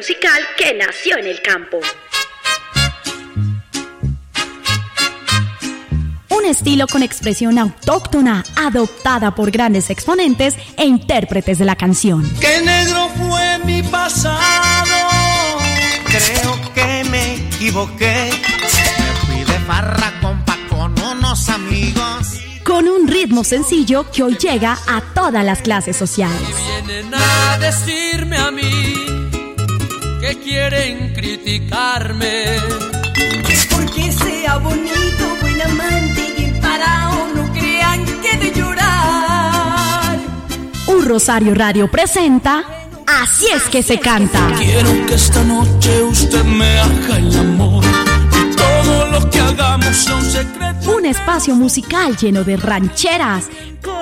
musical que nació en el campo. Un estilo con expresión autóctona, adoptada por grandes exponentes e intérpretes de la canción. ¡Qué negro fue mi pasado! Creo que me equivoqué. Me fui de farra, compa, con unos amigos con un ritmo sencillo que hoy llega a todas las clases sociales. Vienen a mí que quieren criticarme. Porque sea bonito, buen amante y parado, no crean que de llorar. Un Rosario Radio presenta Así es que se canta. Quiero que esta noche usted me haga el amor todo lo que hagamos son secretos. Un espacio musical lleno de rancheras,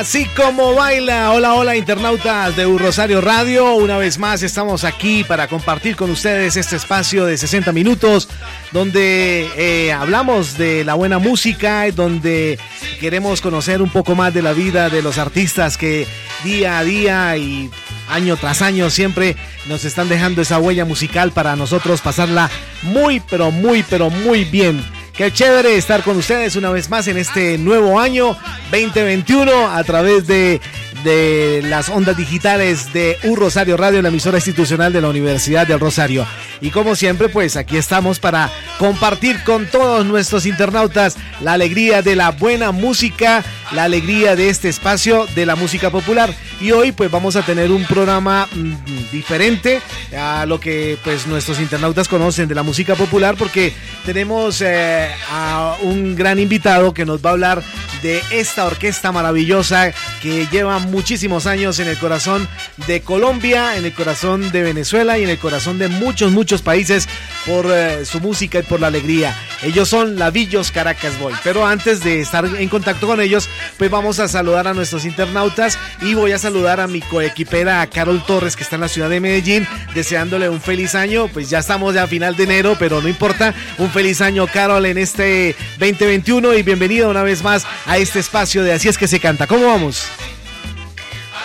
Así como baila. Hola, hola, internautas de Rosario Radio. Una vez más estamos aquí para compartir con ustedes este espacio de 60 minutos donde eh, hablamos de la buena música, donde queremos conocer un poco más de la vida de los artistas que día a día y año tras año siempre nos están dejando esa huella musical para nosotros pasarla muy, pero muy, pero muy bien. Qué chévere estar con ustedes una vez más en este nuevo año 2021 a través de, de las ondas digitales de Un Rosario Radio, la emisora institucional de la Universidad del Rosario. Y como siempre, pues aquí estamos para compartir con todos nuestros internautas la alegría de la buena música, la alegría de este espacio de la música popular. Y hoy pues vamos a tener un programa mm, diferente a lo que pues nuestros internautas conocen de la música popular porque tenemos eh, a un gran invitado que nos va a hablar de esta orquesta maravillosa que lleva muchísimos años en el corazón de Colombia, en el corazón de Venezuela y en el corazón de muchos, muchos países por eh, su música y por la alegría. Ellos son Lavillos Caracas Boy. Pero antes de estar en contacto con ellos, pues vamos a saludar a nuestros internautas y voy a saludar a mi coequipera, Carol Torres, que está en la ciudad de Medellín, deseándole un feliz año. Pues ya estamos ya a final de enero, pero no importa. Un feliz año, Carol, en este 2021 y bienvenida una vez más a este espacio de Así es que se canta. ¿Cómo vamos?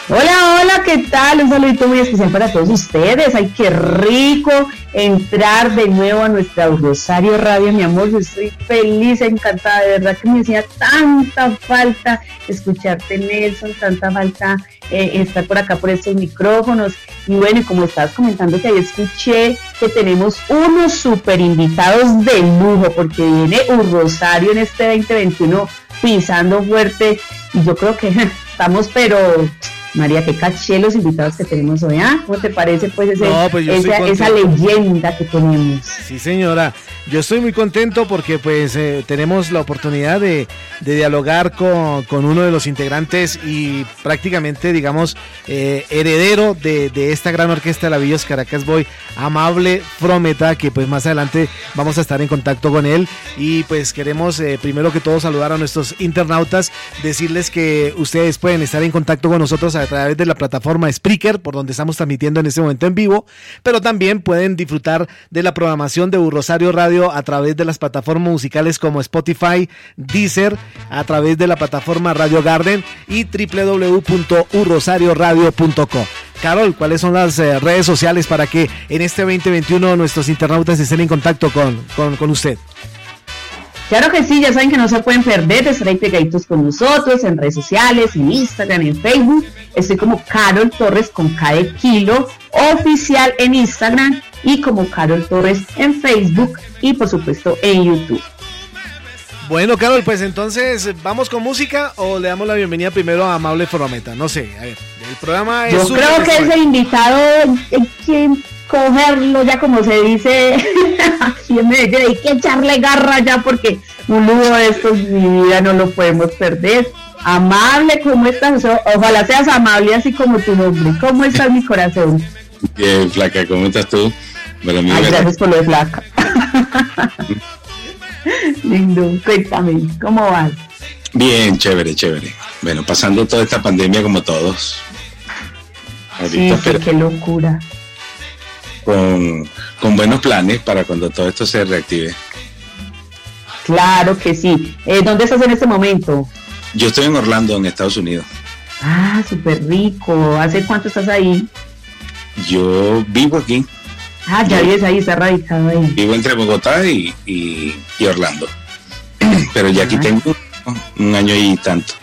Hola, hola, ¿qué tal? Un saludito muy especial para todos ustedes. Ay, qué rico entrar de nuevo a nuestra Rosario Radio, mi amor. Yo estoy feliz, encantada. De verdad que me hacía tanta falta escucharte, Nelson, tanta falta eh, estar por acá por estos micrófonos. Y bueno, como estabas comentando que ahí escuché que tenemos unos super invitados de lujo, porque viene un Rosario en este 2021 pisando fuerte. Y yo creo que estamos, pero María, qué caché los invitados que tenemos hoy, ¿ah? ¿Cómo te parece pues, pues esa, leyenda que tenemos? Sí, señora. Yo estoy muy contento porque pues eh, tenemos la oportunidad de, dialogar con, uno de los integrantes y prácticamente, digamos, eh, heredero de, esta gran orquesta de la Villos Caracas Boy, Amable Frometa, que pues más adelante vamos a estar en contacto con él. Y pues queremos eh, primero que todo saludar a nuestros internautas, decirles que ustedes pueden estar en contacto con nosotros a través de la plataforma Spreaker, por donde estamos transmitiendo en este momento en vivo, pero también pueden disfrutar de la programación de Rosario Radio a través de las plataformas musicales como Spotify, Deezer, a través de la plataforma Radio Garden y www.urrosarioradio.co. Carol, ¿cuáles son las eh, redes sociales para que en este 2021 nuestros internautas estén en contacto con, con, usted? Claro que sí, ya saben que no se pueden perder de estar ahí pegaditos con nosotros en redes sociales, en Instagram, en Facebook. Estoy como Carol Torres con K de kilo, oficial en Instagram y como Carol Torres en Facebook y por supuesto en YouTube. Bueno, Carol, pues entonces, ¿vamos con música o le damos la bienvenida primero a Amable Formeta? No sé, a ver, el programa es... Yo creo que ese invitado hay que cogerlo ya como se dice aquí en Medellín, hay que echarle garra ya porque un lujo de estos, mi vida, no lo podemos perder. Amable, ¿cómo estás? ojalá seas amable así como tu nombre. ¿Cómo estás, mi corazón? Bien, flaca, ¿cómo estás tú? Ay, gracias por lo de flaca. Lindo, cuéntame, ¿cómo vas? Bien, chévere, chévere. Bueno, pasando toda esta pandemia como todos. Sí, qué locura. Con, buenos planes para cuando todo esto se reactive. Claro que sí. Eh, ¿Dónde estás en este momento? Yo estoy en Orlando, en Estados Unidos. Ah, súper rico. ¿Hace cuánto estás ahí? Yo vivo aquí. Ah, ya vives ahí, está radicado ahí. Vivo entre Bogotá y, Orlando. Pero ya aquí ah. tengo un año y tanto.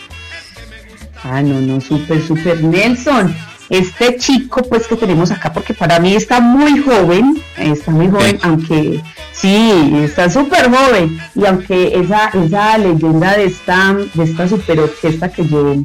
Ah, no, no, súper, súper. Nelson, este chico pues que tenemos acá, porque para mí está muy joven, está muy joven, aunque sí, está súper joven, y aunque esa, esa leyenda de esta, de esta super orquesta que yo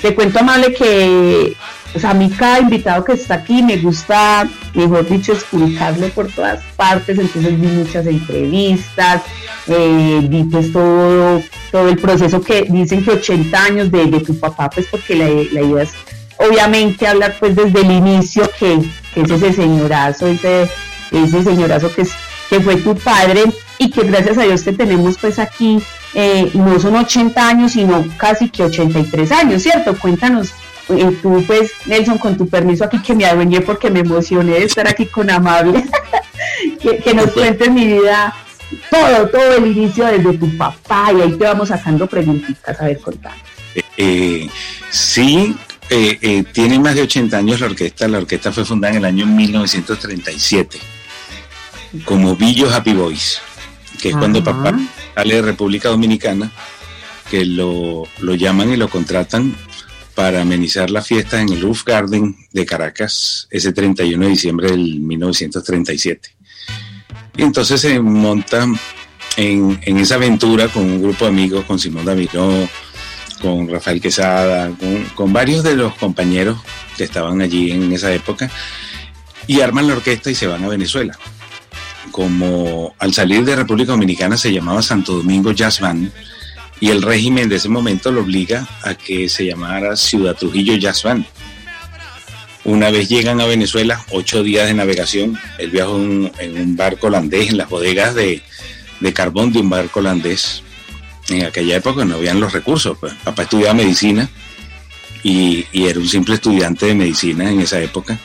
te cuento amable que o sea, a mí cada invitado que está aquí me gusta, mejor dicho, explicarlo por todas partes, entonces vi muchas entrevistas, eh, vi pues todo, todo el proceso que dicen que 80 años de, tu papá, pues porque la, idea es obviamente hablar pues desde el inicio que, que es ese señorazo, ese, ese señorazo que, es, que fue tu padre y que gracias a Dios te tenemos pues aquí, eh, no son 80 años, sino casi que 83 años, ¿cierto? Cuéntanos y tú pues Nelson con tu permiso aquí que me adueñé porque me emocioné de estar aquí con Amable. Que, nos cuentes mi vida todo, todo el inicio desde tu papá y ahí te vamos sacando preguntitas a ver contar eh, eh, sí eh, tiene más de 80 años la orquesta la orquesta fue fundada en el año 1937 como Billo Happy Boys que es cuando papá sale de República Dominicana que lo, lo llaman y lo contratan para amenizar la fiesta en el Roof Garden de Caracas ese 31 de diciembre del 1937. Y entonces se monta en, esa aventura con un grupo de amigos, con Simón Damiró, con Rafael Quesada, con, varios de los compañeros que estaban allí en esa época, y arman la orquesta y se van a Venezuela. Como al salir de República Dominicana se llamaba Santo Domingo Jazz Band, y el régimen de ese momento lo obliga a que se llamara Ciudad Trujillo Jazz Band. Una vez llegan a Venezuela, ocho días de navegación, él viajó en, un barco holandés, en las bodegas de, carbón de un barco holandés. En aquella época no habían los recursos. Pues. Papá estudiaba medicina y, era un simple estudiante de medicina en esa época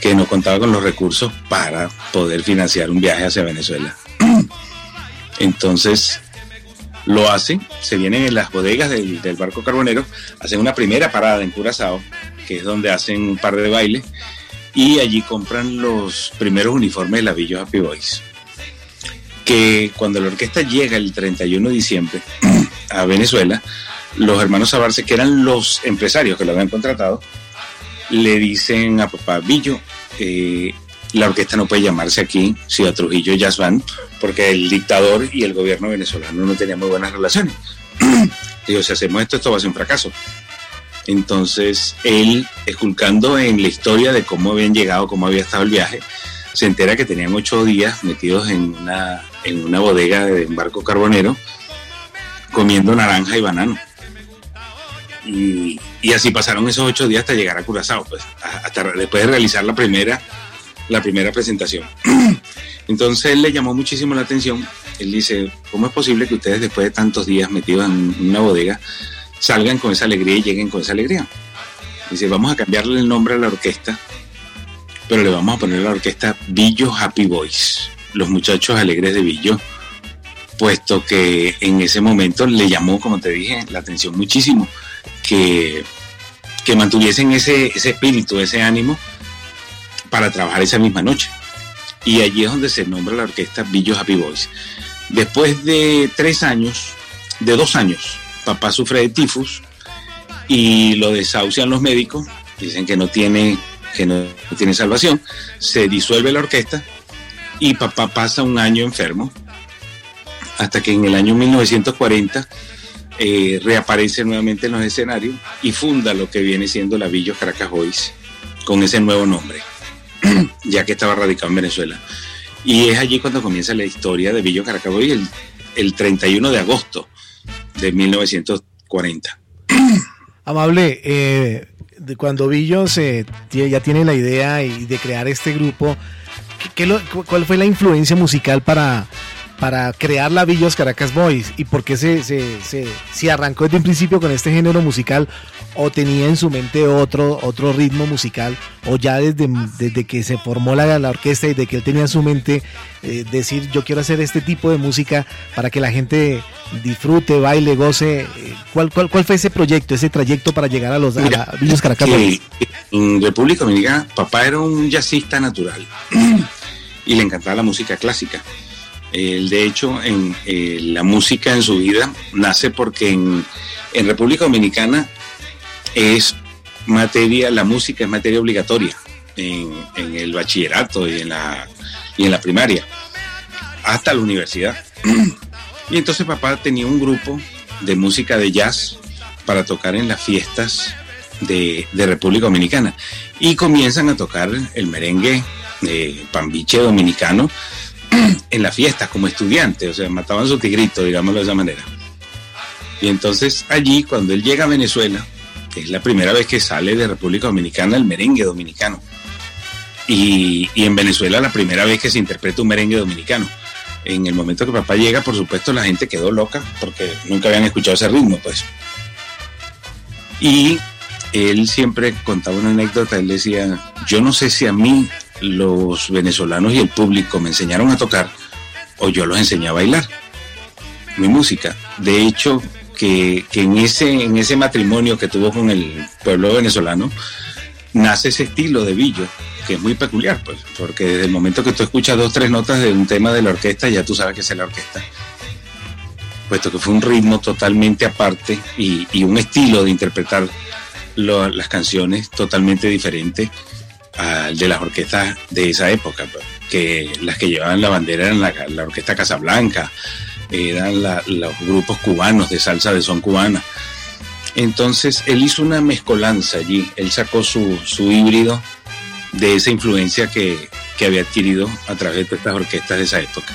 que no contaba con los recursos para poder financiar un viaje hacia Venezuela. Entonces, lo hacen, se vienen en las bodegas del, barco carbonero, hacen una primera parada en Curazao, que es donde hacen un par de bailes, y allí compran los primeros uniformes de la Villa Happy Boys. Que cuando la orquesta llega el 31 de diciembre a Venezuela, los hermanos Sabarce, que eran los empresarios que lo habían contratado, le dicen a papá Villo, eh, la orquesta no puede llamarse aquí Ciudad Trujillo Jazz Band, porque el dictador y el gobierno venezolano no tenían muy buenas relaciones. Digo, si hacemos esto, esto va a ser un fracaso. Entonces, él, esculcando en la historia de cómo habían llegado, cómo había estado el viaje, se entera que tenían ocho días metidos en una, en una bodega de un barco carbonero, comiendo naranja y banano. Y, así pasaron esos ocho días hasta llegar a Curazao, pues, hasta después de realizar la primera la primera presentación. Entonces él le llamó muchísimo la atención. Él dice, ¿cómo es posible que ustedes después de tantos días metidos en una bodega salgan con esa alegría y lleguen con esa alegría? Dice, vamos a cambiarle el nombre a la orquesta, pero le vamos a poner la orquesta Billo Happy Boys, los muchachos alegres de Billo, puesto que en ese momento le llamó, como te dije, la atención muchísimo, que, que mantuviesen ese, ese espíritu, ese ánimo para trabajar esa misma noche. Y allí es donde se nombra la orquesta Billo Happy Boys. Después de tres años, de dos años, papá sufre de tifus y lo desahucian los médicos, dicen que no tiene, que no tiene salvación, se disuelve la orquesta y papá pasa un año enfermo hasta que en el año 1940 eh, reaparece nuevamente en los escenarios y funda lo que viene siendo la Villos Caracas Boys con ese nuevo nombre, ya que estaba radicado en Venezuela. Y es allí cuando comienza la historia de Villos Caracas Boys el, el 31 de agosto de 1940. Amable, eh, cuando Villos eh, ya tiene la idea de crear este grupo, ¿cuál fue la influencia musical para, para crear la Villos Caracas Boys y por qué se, se, se, arrancó desde un principio con este género musical o tenía en su mente otro, otro ritmo musical o ya desde, desde que se formó la, la orquesta y de que él tenía en su mente eh, decir yo quiero hacer este tipo de música para que la gente disfrute, baile, goce. Eh, ¿Cuál, cuál, cuál fue ese proyecto, ese trayecto para llegar a los Villos Caracas Boys? En República Dominicana papá era un jazzista natural y le encantaba la música clásica. Él, de hecho, en eh, la música en su vida nace porque en, República Dominicana es materia, la música es materia obligatoria en, el bachillerato y en, la, y en la primaria, hasta la universidad. Y entonces papá tenía un grupo de música de jazz para tocar en las fiestas de, República Dominicana. Y comienzan a tocar el merengue de pambiche dominicano en las fiestas como estudiante, o sea, mataban su tigrito, digámoslo de esa manera. Y entonces allí, cuando él llega a Venezuela, es la primera vez que sale de República Dominicana el merengue dominicano, y, y, en Venezuela la primera vez que se interpreta un merengue dominicano. En el momento que papá llega, por supuesto, la gente quedó loca porque nunca habían escuchado ese ritmo, pues. Y él siempre contaba una anécdota, él decía, yo no sé si a mí los venezolanos y el público me enseñaron a tocar o yo los enseñé a bailar mi música. De hecho, que, en, ese, en ese matrimonio que tuvo con el pueblo venezolano, nace ese estilo de billo, que es muy peculiar, pues, porque desde el momento que tú escuchas dos, tres notas de un tema de la orquesta, ya tú sabes que es la orquesta. Puesto que fue un ritmo totalmente aparte y, un estilo de interpretar las canciones totalmente diferente de las orquestas de esa época, pues, que las que llevaban la bandera eran la, orquesta Casablanca, eran los grupos cubanos de salsa de son cubana. Entonces él hizo una mezcolanza allí, él sacó su, su híbrido de esa influencia que, que había adquirido a través de estas orquestas de esa época.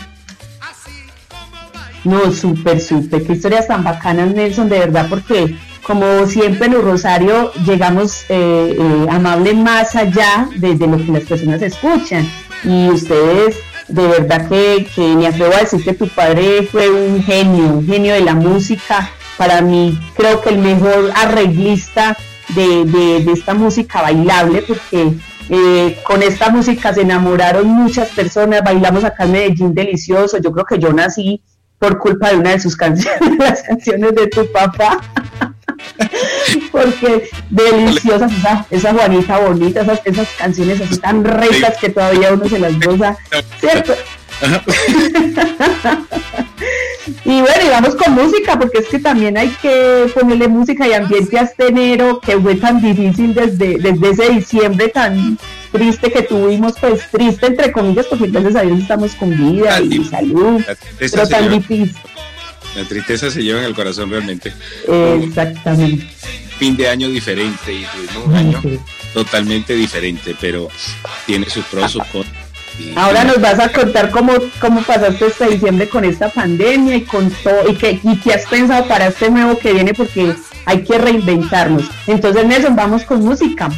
No, súper, súper, qué historias tan bacanas, Nelson, de verdad, porque como siempre en Rosario llegamos eh, eh, amable más allá de, lo que las personas escuchan y ustedes de verdad que, me atrevo a decir que tu padre fue un genio, un genio de la música, para mí creo que el mejor arreglista de, esta música bailable porque eh, con esta música se enamoraron muchas personas, bailamos acá en Medellín delicioso, yo creo que yo nací por culpa de una de sus canciones, las canciones de tu papá. Porque deliciosas, esa, esa Juanita bonita, esas, esas canciones así tan ricas que todavía uno se las goza, ¿cierto? y bueno, y vamos con música, porque es que también hay que ponerle música y ambiente a este enero que fue tan difícil desde, desde ese diciembre tan triste que tuvimos, pues triste entre comillas, porque gracias a Dios estamos con vida y salud, pero tan difícil. La tristeza se lleva en el corazón realmente. Exactamente. Fin de año diferente y un año totalmente diferente, pero tiene sus pros, sus contras. Ahora nos vas a contar cómo, cómo pasaste este diciembre con esta pandemia y con todo, y qué, y qué has pensado para este nuevo que viene, porque hay que reinventarnos. Entonces, Nelson, vamos con música.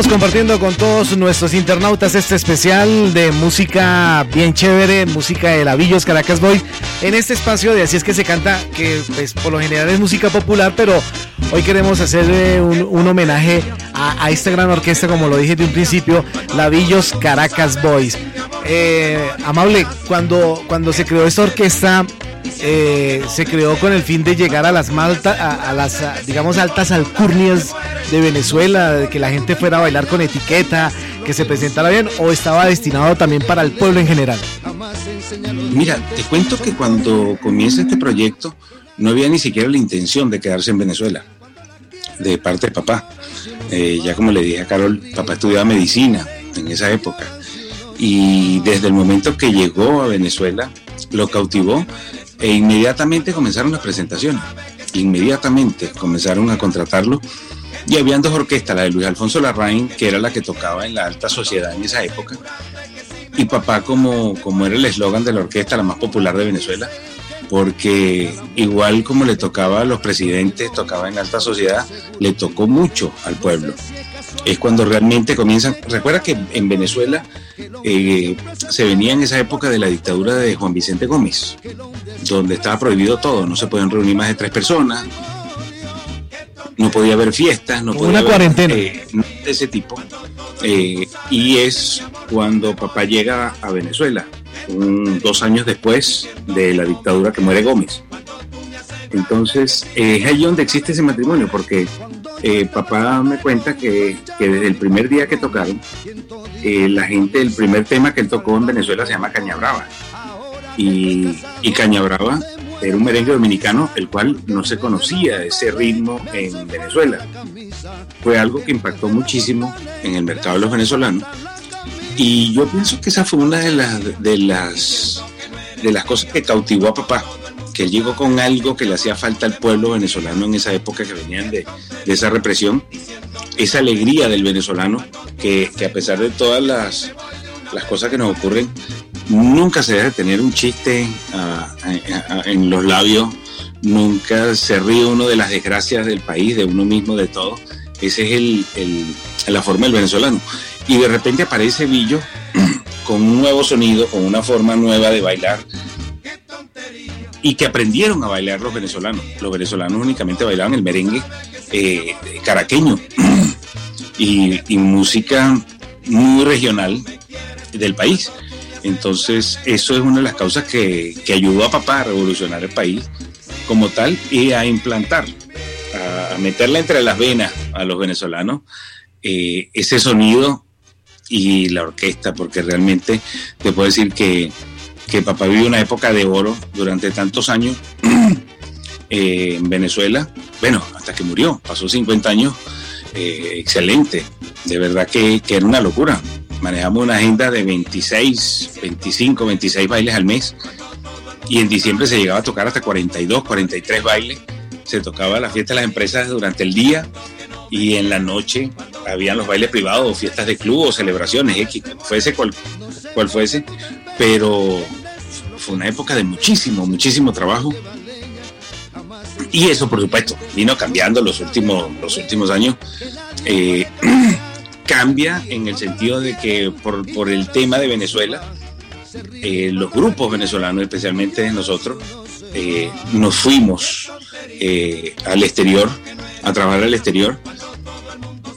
Estamos compartiendo con todos nuestros internautas este especial de música bien chévere, música de Lavillos Caracas Boy, en este espacio de Así es que se canta, que pues, por lo general es música popular, pero hoy queremos hacerle un, homenaje a, esta gran orquesta, como lo dije de un principio, Lavillos Caracas Boys. Eh, amable, cuando, cuando se creó esta orquesta, eh, se creó con el fin de llegar a las malta, a, las digamos altas alcurnias de Venezuela, de que la gente fuera a bailar con etiqueta, que se presentara bien, o estaba destinado también para el pueblo en general. Mira, te cuento que cuando comienza este proyecto no había ni siquiera la intención de quedarse en Venezuela, de parte de papá. Eh, ya como le dije a Carol, papá estudiaba medicina en esa época. Y desde el momento que llegó a Venezuela, lo cautivó e inmediatamente comenzaron las presentaciones. Inmediatamente comenzaron a contratarlo. Y habían dos orquestas, la de Luis Alfonso Larraín, que era la que tocaba en la alta sociedad en esa época, y papá como, como era el eslogan de la orquesta, la más popular de Venezuela, porque igual como le tocaba a los presidentes, tocaba en alta sociedad, le tocó mucho al pueblo. Es cuando realmente comienzan, recuerda que en Venezuela eh, se venía en esa época de la dictadura de Juan Vicente Gómez, donde estaba prohibido todo, no se podían reunir más de tres personas, no podía haber fiestas, no podía una cuarentena eh, de ese tipo. Eh, y es cuando papá llega a Venezuela, dos años después de la dictadura que muere Gómez. Entonces, es ahí donde existe ese matrimonio, porque eh, papá me cuenta que, desde el primer día que tocaron, eh, la gente, el primer tema que él tocó en Venezuela se llama Caña Brava. Y, y Caña Brava era un merengue dominicano el cual no se conocía ese ritmo en Venezuela. Fue algo que impactó muchísimo en el mercado de los venezolanos. Y yo pienso que esa fue una de las, de las, de las cosas que cautivó a papá que él llegó con algo que le hacía falta al pueblo venezolano en esa época que venían de, esa represión, esa alegría del venezolano, que, a pesar de todas las, cosas que nos ocurren, nunca se deja de tener un chiste ah, en los labios, nunca se ríe uno de las desgracias del país, de uno mismo, de todo. Esa es el, la forma del venezolano. Y de repente aparece Villo con un nuevo sonido, con una forma nueva de bailar, y que aprendieron a bailar los venezolanos. Los venezolanos únicamente bailaban el merengue eh, caraqueño y, música muy regional del país. Entonces, eso es una de las causas que, ayudó a papá a revolucionar el país como tal y a implantar, a, meterle entre las venas a los venezolanos eh, ese sonido y la orquesta, porque realmente te puedo decir que que papá vivió una época de oro durante tantos años eh, en Venezuela, bueno, hasta que murió, pasó 50 años, eh, excelente, de verdad que, era una locura. Manejamos una agenda de 26, 25, 26 bailes al mes y en diciembre se llegaba a tocar hasta 42, 43 bailes. Se tocaba la fiesta de las empresas durante el día y en la noche habían los bailes privados, fiestas de club o celebraciones, X, fuese cual, cual fuese, pero fue una época de muchísimo, muchísimo trabajo. Y eso, por supuesto, vino cambiando los últimos, los últimos años. Eh, cambia en el sentido de que por, el tema de Venezuela, eh, los grupos venezolanos, especialmente nosotros, eh, nos fuimos al exterior, a trabajar al exterior.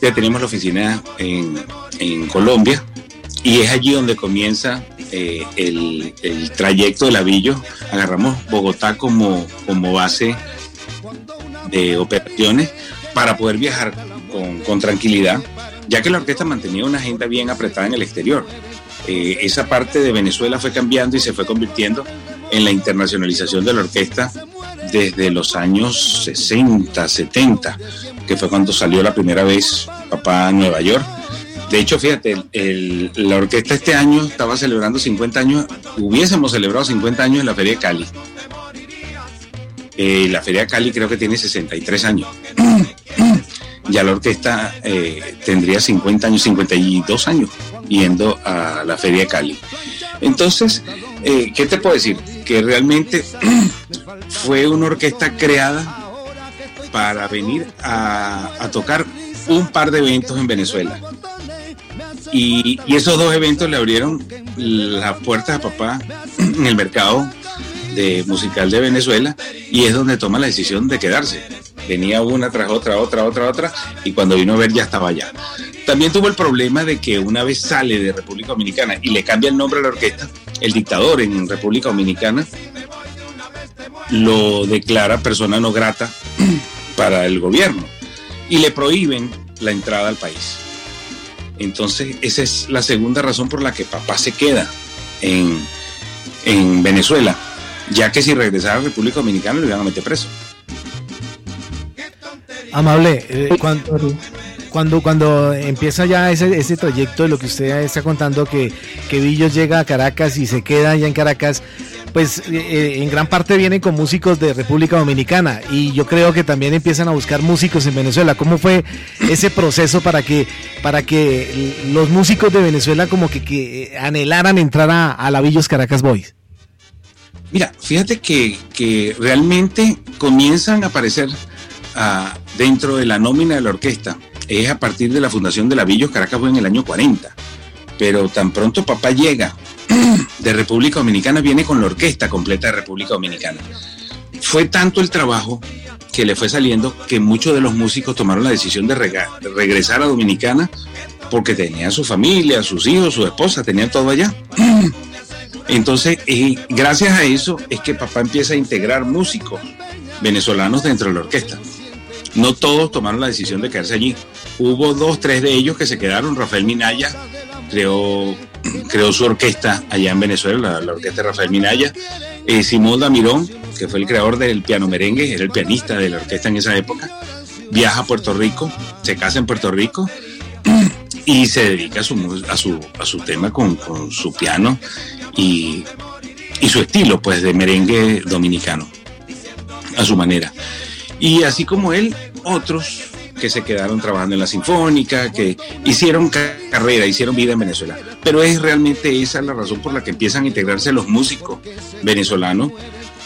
Ya tenemos la oficina en, en Colombia y es allí donde comienza eh, el, trayecto del Avillo, agarramos Bogotá como, base de operaciones para poder viajar con, tranquilidad, ya que la orquesta mantenía una agenda bien apretada en el exterior. Eh, esa parte de Venezuela fue cambiando y se fue convirtiendo en la internacionalización de la orquesta desde los años 60, 70, que fue cuando salió la primera vez papá a Nueva York de hecho, fíjate, la orquesta este año estaba celebrando 50 años, hubiésemos celebrado 50 años en la Feria de Cali. Eh, la Feria de Cali creo que tiene 63 años. ya la orquesta eh, tendría 50 años, 52 años yendo a la Feria de Cali. Entonces, eh, ¿qué te puedo decir? Que realmente fue una orquesta creada para venir a tocar un par de eventos en Venezuela. Y, y esos dos eventos le abrieron las puertas a papá en el mercado de musical de Venezuela y es donde toma la decisión de quedarse. Venía una tras otra, otra, otra, otra y cuando vino a ver ya estaba allá. También tuvo el problema de que una vez sale de República Dominicana y le cambia el nombre a la orquesta, el dictador en República Dominicana lo declara persona no grata para el gobierno y le prohíben la entrada al país. Entonces, esa es la segunda razón por la que papá se queda en, en Venezuela, ya que si regresara a República Dominicana lo iban a meter preso. Amable, eh, cuando, cuando, cuando empieza ya ese, ese trayecto de lo que usted está contando, que, que Villos llega a Caracas y se queda allá en Caracas, pues eh, eh, en gran parte vienen con músicos de República Dominicana y yo creo que también empiezan a buscar músicos en Venezuela. ¿Cómo fue ese proceso para que, para que los músicos de Venezuela como que, anhelaran entrar a, a la Villos Caracas Boys? Mira, fíjate que, que realmente comienzan a aparecer ah, dentro de la nómina de la orquesta. Es a partir de la fundación de la Villos Caracas Boys en el año 40. Pero tan pronto papá llega de República Dominicana, viene con la orquesta completa de República Dominicana. Fue tanto el trabajo que le fue saliendo que muchos de los músicos tomaron la decisión de, regresar a Dominicana porque tenían su familia, sus hijos, su esposa, tenían todo allá. Entonces, eh, gracias a eso es que papá empieza a integrar músicos venezolanos dentro de la orquesta. No todos tomaron la decisión de quedarse allí. Hubo dos, tres de ellos que se quedaron. Rafael Minaya creó, creó su orquesta allá en Venezuela, la, orquesta de Rafael Minaya. Eh, Simón Damirón, que fue el creador del piano merengue, era el pianista de la orquesta en esa época, viaja a Puerto Rico, se casa en Puerto Rico y se dedica a su, a su, a su tema con, con su piano y, y su estilo pues de merengue dominicano a su manera y así como él otros que se quedaron trabajando en la sinfónica que hicieron ca- carrera hicieron vida en Venezuela pero es realmente esa la razón por la que empiezan a integrarse los músicos venezolanos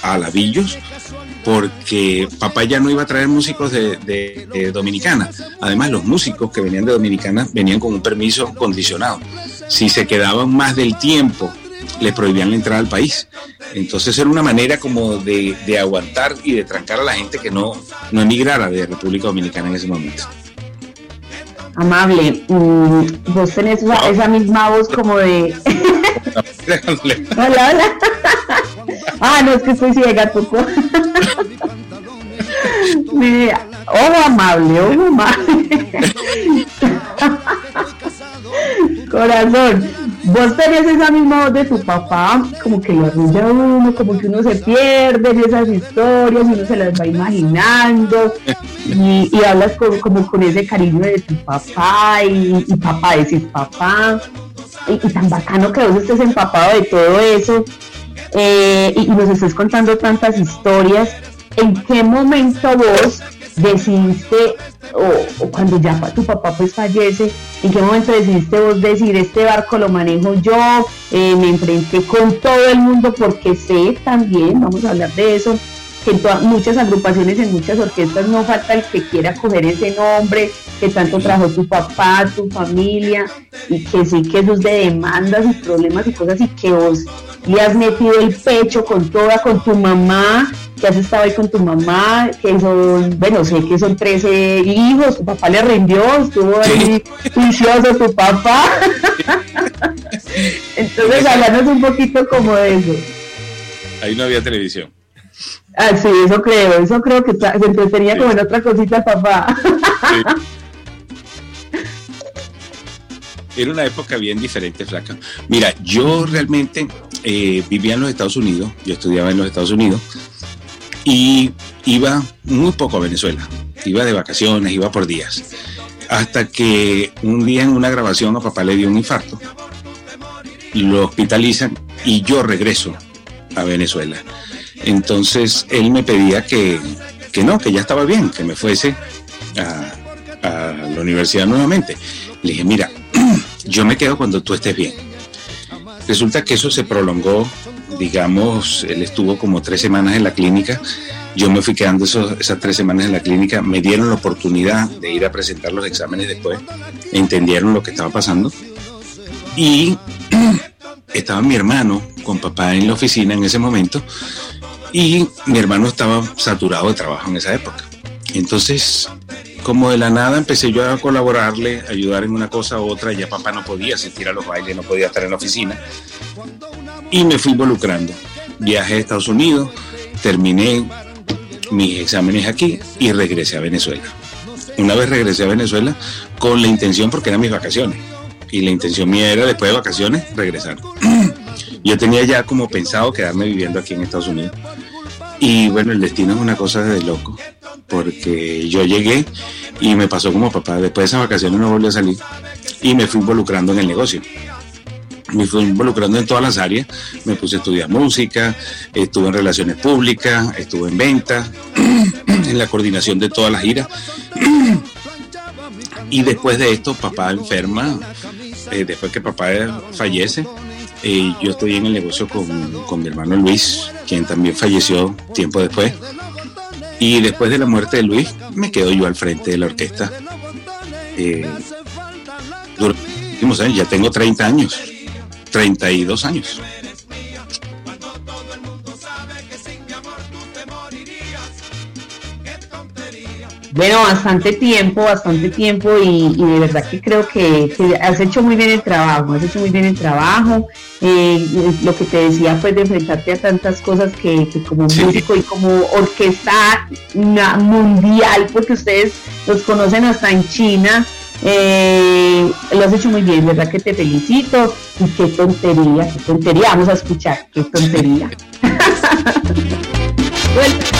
a Lavillos porque papá ya no iba a traer músicos de- de Dominicana. Además, los músicos que venían de Dominicana venían con un permiso condicionado. Si se quedaban más del tiempo, les prohibían la entrada al país. Entonces era una manera como de, de aguantar y de trancar a la gente que no, no emigrara de República Dominicana en ese momento. Amable, mm, vos tenés esa, esa misma voz como de... hola, hola. ah, no, es que estoy ciega, poco. Mira, ojo amable, ojo amable. Corazón, vos tenés esa misma voz de tu papá, como que lo arrulla a uno, como que uno se pierde en esas historias uno se las va imaginando y, hablas como con ese cariño de tu papá y, y papá decís papá y, y tan bacano que vos estés empapado de todo eso eh, y nos estés contando tantas historias. ¿En qué momento vos decidiste, o, cuando ya tu papá pues fallece, en qué momento decidiste vos decir, este barco lo manejo yo, eh, me enfrenté con todo el mundo porque sé también, vamos a hablar de eso, que en todas- muchas agrupaciones, en muchas orquestas no falta el que quiera coger ese nombre que tanto trajo tu papá, tu familia, y que sí que eso es de demandas y problemas y cosas y que vos le has metido el pecho con toda, con tu mamá, que has estado ahí con tu mamá, que son, bueno, sé que son 13 hijos, tu papá le rindió, estuvo ahí juicioso tu papá. Entonces, háblanos un poquito como de eso. Ahí no había televisión. Ah, sí, eso creo, eso creo que se entretenía como en otra cosita papá. Era una época bien diferente, flaca. Mira, yo realmente eh, vivía en los Estados Unidos, yo estudiaba en los Estados Unidos y iba muy poco a Venezuela. Iba de vacaciones, iba por días. Hasta que un día en una grabación a papá le dio un infarto, lo hospitalizan y yo regreso a Venezuela. Entonces él me pedía que, que no, que ya estaba bien, que me fuese a, a la universidad nuevamente. Le dije, mira, yo me quedo cuando tú estés bien. Resulta que eso se prolongó, digamos, él estuvo como tres semanas en la clínica. Yo me fui quedando esas tres semanas en la clínica, me dieron la oportunidad de ir a presentar los exámenes después, entendieron lo que estaba pasando. Y estaba mi hermano con papá en la oficina en ese momento. Y mi hermano estaba saturado de trabajo en esa época. Entonces, como de la nada empecé yo a colaborarle, ayudar en una cosa u otra, ya papá no podía asistir a los bailes, no podía estar en la oficina y me fui involucrando. Viajé a Estados Unidos, terminé mis exámenes aquí y regresé a Venezuela. Una vez regresé a Venezuela con la intención, porque eran mis vacaciones, y la intención mía era después de vacaciones regresar. Yo tenía ya como pensado quedarme viviendo aquí en Estados Unidos. Y bueno, el destino es una cosa de loco, porque yo llegué y me pasó como papá, después de esas vacaciones no volví a salir y me fui involucrando en el negocio me fui involucrando en todas las áreas, me puse a estudiar música, estuve en relaciones públicas, estuve en venta, en la coordinación de todas las giras. y después de esto, papá enferma, eh, después que papá fallece, eh, yo estoy en el negocio con, mi hermano Luis, quien también falleció tiempo después. Y después de la muerte de Luis, me quedo yo al frente de la orquesta. Eh, ya tengo 30 años. 32 años. Bueno, bastante tiempo, bastante tiempo y, de verdad que creo que, has hecho muy bien el trabajo, has hecho muy bien el trabajo. Eh, lo que te decía pues de enfrentarte a tantas cosas que, como músico y como orquesta mundial, porque ustedes los conocen hasta en China, eh, lo has hecho muy bien, ¿verdad? Que te felicito. Y qué tontería, qué tontería. Vamos a escuchar, qué tontería. Qué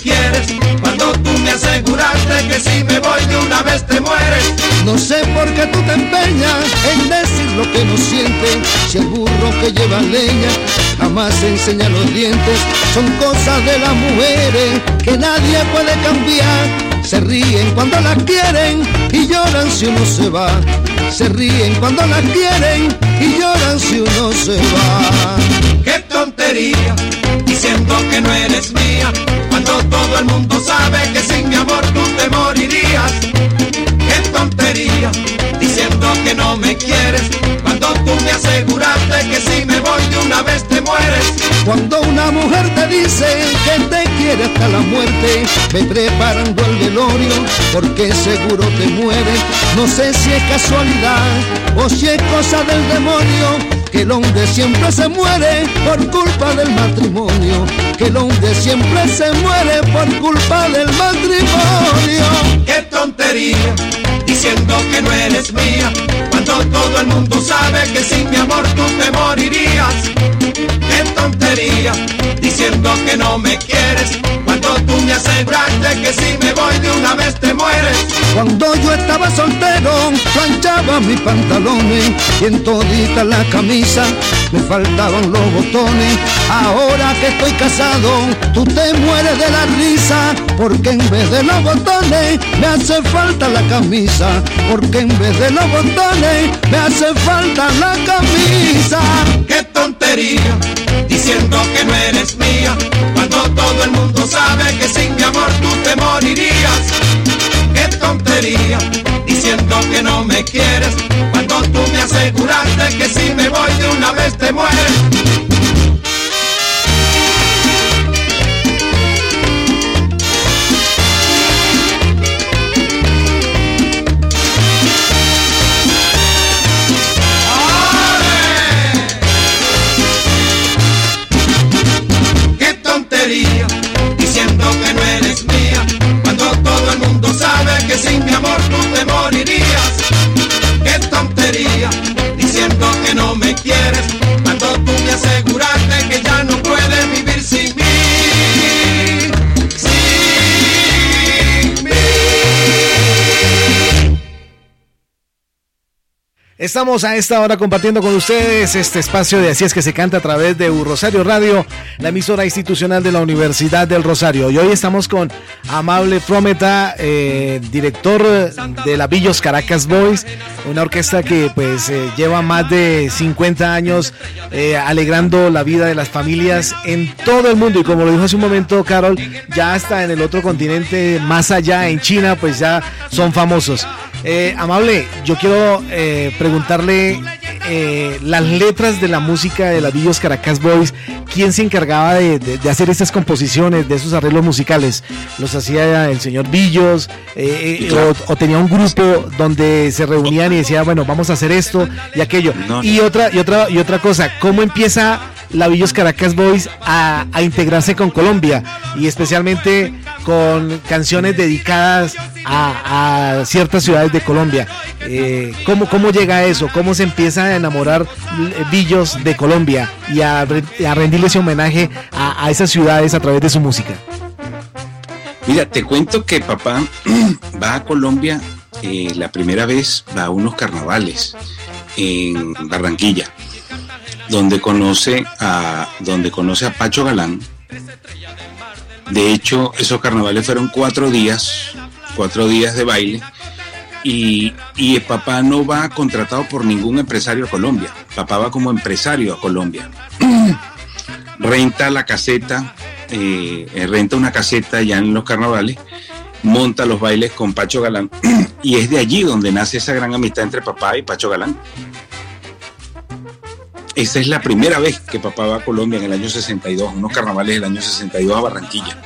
quieres, cuando tú me aseguraste que si me voy de una vez te mueres. No sé por qué tú te empeñas en decir lo que no sientes, si el burro que lleva leña jamás enseña los dientes, son cosas de las mujeres que nadie puede cambiar se ríen cuando las quieren y lloran si uno se va. Se ríen cuando las quieren y lloran si uno se va. ¡Qué tontería! Diciendo que no eres mía, todo el mundo sabe que sin mi amor tú te morirías. ¡Qué tontería! Diciendo que no me quieres, cuando tú me aseguraste que si me voy de una vez te mueres. Cuando una mujer te dice que te quiere hasta la muerte, ve preparando el velorio porque seguro te mueres. No sé si es casualidad o si es cosa del demonio que el hombre siempre se muere por culpa del matrimonio, que el hombre siempre se muere por culpa del matrimonio. ¡Qué tontería! Diciendo que no eres mía, cuando todo el mundo sabe que sin mi amor tú te morirías. ¡Qué tontería! Diciendo que no me quieres, soltero, planchaba mis pantalones y en todita la camisa me faltaban los botones. Ahora que estoy casado, tú te mueres de la risa, porque en vez de los botones me hace falta la camisa, porque en vez de los botones me hace falta la camisa. ¡Qué tontería! Diciendo que no eres mía, cuando todo el mundo sabe que sin mi amor tú te morirías. ¡Qué tontería! Diciendo que no me quieres, cuando tú me aseguraste que si me voy de una vez te mueres. Estamos a esta hora compartiendo con ustedes este espacio de Así es que se canta a través de U Rosario Radio, la emisora institucional de la Universidad del Rosario. Y hoy estamos con Amable Prometa, eh, director de la Villos Caracas Boys, una orquesta que pues eh, lleva más de 50 años eh, alegrando la vida de las familias en todo el mundo. Y como lo dijo hace un momento Carol, ya hasta en el otro continente, más allá, en China, pues ya son famosos. Eh, amable, yo quiero eh, preguntarle eh, las letras de la música de la Villos Caracas Boys, ¿quién se encargaba de, hacer estas composiciones, de esos arreglos musicales? ¿Los hacía el señor Villos o, tenía un grupo donde se reunían y decía, bueno, vamos a hacer esto y aquello? Y otra y otra y otra cosa, ¿cómo empieza la Villos Caracas Boys a, integrarse con Colombia y especialmente con canciones dedicadas a, ciertas ciudades de Colombia. Eh, ¿cómo, ¿Cómo llega eso? ¿Cómo se empieza a enamorar Villos de Colombia y a, rendirle ese homenaje a, esas ciudades a través de su música? Mira, te cuento que papá va a Colombia eh, la primera vez, va a unos carnavales en Barranquilla donde conoce a, donde conoce a Pacho Galán. De hecho, esos carnavales fueron cuatro días, cuatro días de baile. Y, el papá no va contratado por ningún empresario a Colombia. Papá va como empresario a Colombia. renta la caseta, eh, renta una caseta ya en los carnavales, monta los bailes con Pacho Galán. y es de allí donde nace esa gran amistad entre papá y Pacho Galán. Esa es la primera vez que papá va a Colombia en el año 62, unos carnavales del año 62 a Barranquilla.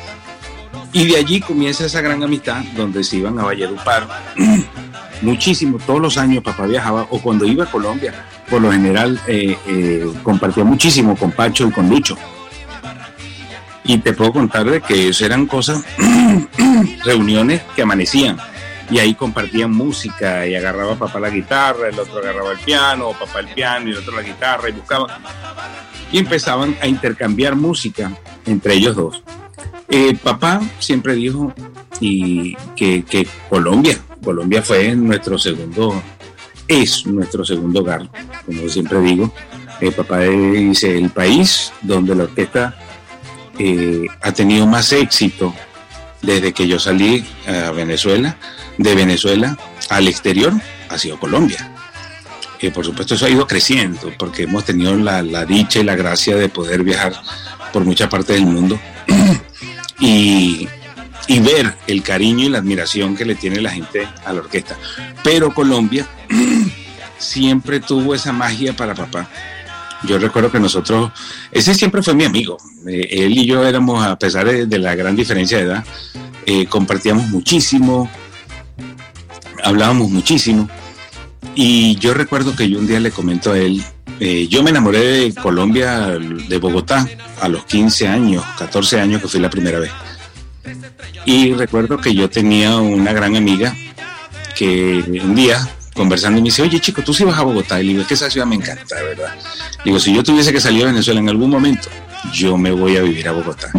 Y de allí comienza esa gran amistad donde se iban a Valledupar. Muchísimo, todos los años papá viajaba, o cuando iba a Colombia, por lo general eh, eh, compartía muchísimo con Pacho y con Lucho. Y te puedo contar de que eran cosas, reuniones que amanecían y ahí compartían música y agarraba papá la guitarra, el otro agarraba el piano, papá el piano y el otro la guitarra y buscaban. Y empezaban a intercambiar música entre ellos dos. Eh, papá siempre dijo y que, Colombia, Colombia fue nuestro segundo, es nuestro segundo hogar, como siempre digo. Eh, papá dice, el país donde la orquesta eh, ha tenido más éxito desde que yo salí a Venezuela de Venezuela al exterior ha sido Colombia. y por supuesto eso ha ido creciendo porque hemos tenido la, dicha y la gracia de poder viajar por mucha parte del mundo y, y ver el cariño y la admiración que le tiene la gente a la orquesta. Pero Colombia siempre tuvo esa magia para papá. Yo recuerdo que nosotros, ese siempre fue mi amigo. Eh, él y yo éramos, a pesar de, la gran diferencia de edad, eh, compartíamos muchísimo, hablábamos muchísimo. Y yo recuerdo que yo un día le comento a él, eh, yo me enamoré de Colombia, de Bogotá, a los 15 años, 14 años que fui la primera vez. Y recuerdo que yo tenía una gran amiga que un día conversando me dice, oye chico, tú sí vas a Bogotá. Y le digo, es que esa ciudad me encanta, ¿verdad? digo, si yo tuviese que salir a Venezuela en algún momento, yo me voy a vivir a Bogotá.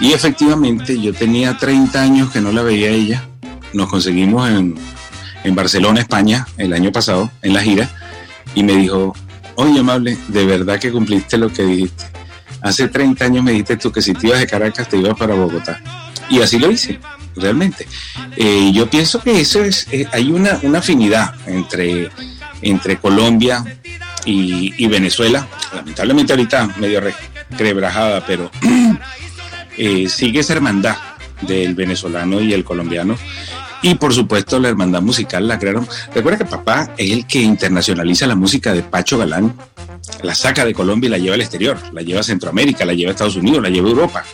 Y efectivamente, yo tenía 30 años que no la veía a ella. Nos conseguimos en, en Barcelona, España, el año pasado, en la gira, y me dijo, oye, amable, de verdad que cumpliste lo que dijiste. Hace 30 años me dijiste tú que si te ibas de Caracas te ibas para Bogotá. Y así lo hice, realmente. Eh, yo pienso que eso es, eh, hay una, una, afinidad entre, entre Colombia y, Venezuela. Lamentablemente ahorita medio requebrajada, pero eh, sigue esa hermandad del venezolano y el colombiano y por supuesto la hermandad musical la crearon. Recuerda que papá es el que internacionaliza la música de Pacho Galán, la saca de Colombia y la lleva al exterior, la lleva a Centroamérica, la lleva a Estados Unidos, la lleva a Europa.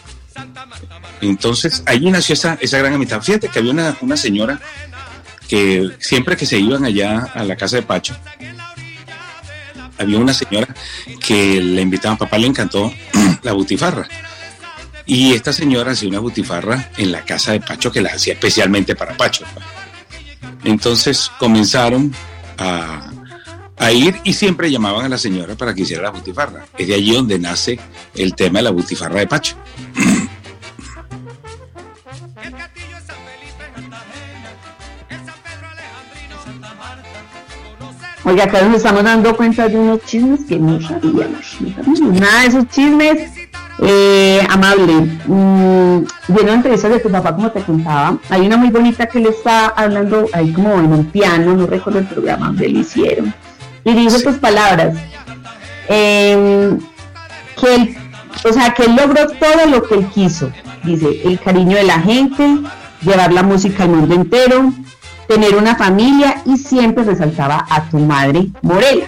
Entonces allí nació esa, esa gran amistad. Fíjate que había una, una señora que siempre que se iban allá a la casa de Pacho, había una señora que le invitaba, a papá le encantó la butifarra. Y esta señora hacía una butifarra en la casa de Pacho que la hacía especialmente para Pacho. Entonces comenzaron a, ir y siempre llamaban a la señora para que hiciera la butifarra. Es de allí donde nace el tema de la butifarra de Pacho. Oiga, acá nos estamos dando cuenta de unos chismes que no sabíamos. No sabíamos nada de esos chismes. Eh, amable, mm, viendo entrevistas de tu papá, como te contaba, hay una muy bonita que le está hablando ahí como en un piano, no recuerdo el programa donde le hicieron, y dijo sus palabras, em, que él, o sea, que él logró todo lo que él quiso, dice, el cariño de la gente, llevar la música al mundo entero, tener una familia y siempre resaltaba a tu madre Morela.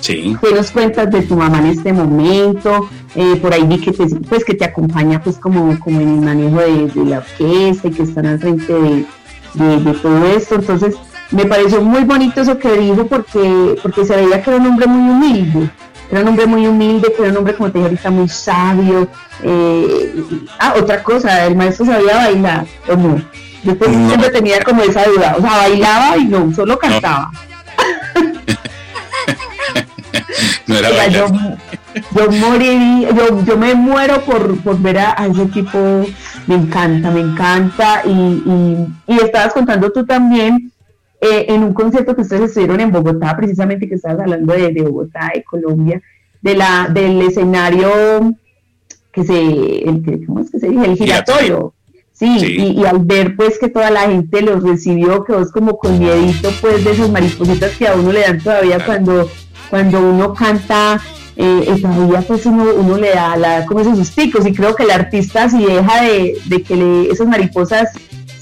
Sí. ¿Qué nos cuentas de tu mamá en este momento? Eh, por ahí vi que te, pues, que te acompaña pues como, como en el manejo de, de la orquesta y que están al frente de, de- de todo esto. Entonces, me pareció muy bonito eso que dijo porque, porque se veía que era un hombre muy humilde. Era un hombre muy humilde, que era un hombre, como te dije ahorita, muy sabio. Eh, y- ah, otra cosa, el maestro sabía bailar, ¿o no? Yo pues, No. siempre tenía como esa duda. O sea, bailaba y no, solo cantaba. No era bailar. Yo moriría, yo, yo me muero por, por ver a, a ese equipo, me encanta, me encanta. Y, y, y estabas contando tú también eh, en un concierto que ustedes estuvieron en Bogotá, precisamente que estabas hablando de, de Bogotá, de Colombia, de la, del escenario que se, el, ¿cómo es que se dice? El giratorio. Sí, Sí. Y, y al ver pues que toda la gente los recibió, que vos como con miedito pues de esas maripositas que a uno le dan todavía Claro. cuando, cuando uno canta, eh, y todavía pues uno, uno le da la, como esos susticos y creo que el artista si deja de, de que le- esas mariposas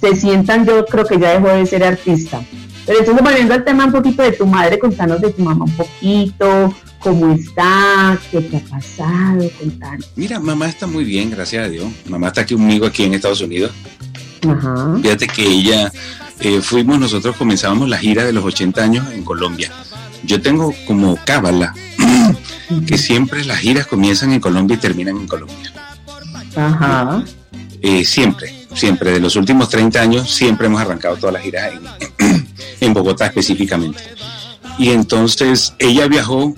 se sientan, yo creo que ya dejó de ser artista. Pero entonces volviendo al tema un poquito de tu madre, contanos de tu mamá un poquito, cómo está, qué te ha pasado, contanos. Mira, mamá está muy bien, gracias a Dios. Mamá está aquí conmigo aquí en Estados Unidos. Ajá. Fíjate que ella, eh, fuimos, nosotros comenzábamos la gira de los 80 años en Colombia. Yo tengo como cábala que siempre las giras comienzan en Colombia y terminan en Colombia. Ajá. Eh, siempre, siempre, de los últimos 30 años, siempre hemos arrancado todas las giras en, en Bogotá específicamente. Y entonces ella viajó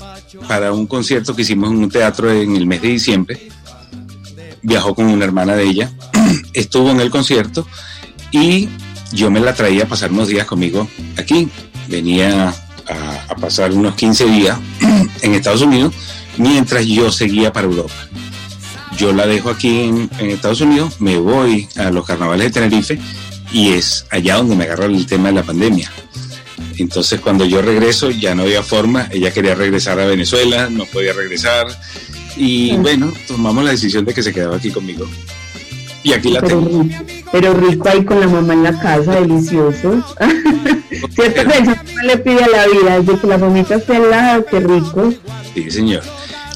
para un concierto que hicimos en un teatro en el mes de diciembre. Viajó con una hermana de ella, estuvo en el concierto y yo me la traía a pasar unos días conmigo aquí. Venía a, a pasar unos 15 días en Estados Unidos mientras yo seguía para Europa yo la dejo aquí en, en Estados Unidos, me voy a los carnavales de Tenerife y es allá donde me agarra el tema de la pandemia. Entonces cuando yo regreso ya no había forma, ella quería regresar a Venezuela, no podía regresar y bueno, tomamos la decisión de que se quedaba aquí conmigo. Y aquí la Pero tengo. rico, pero rico ahí con la mamá en la casa, delicioso. Cierto que eso le pide a la vida, desde que la mamita esté al lado, qué rico. Sí, señor.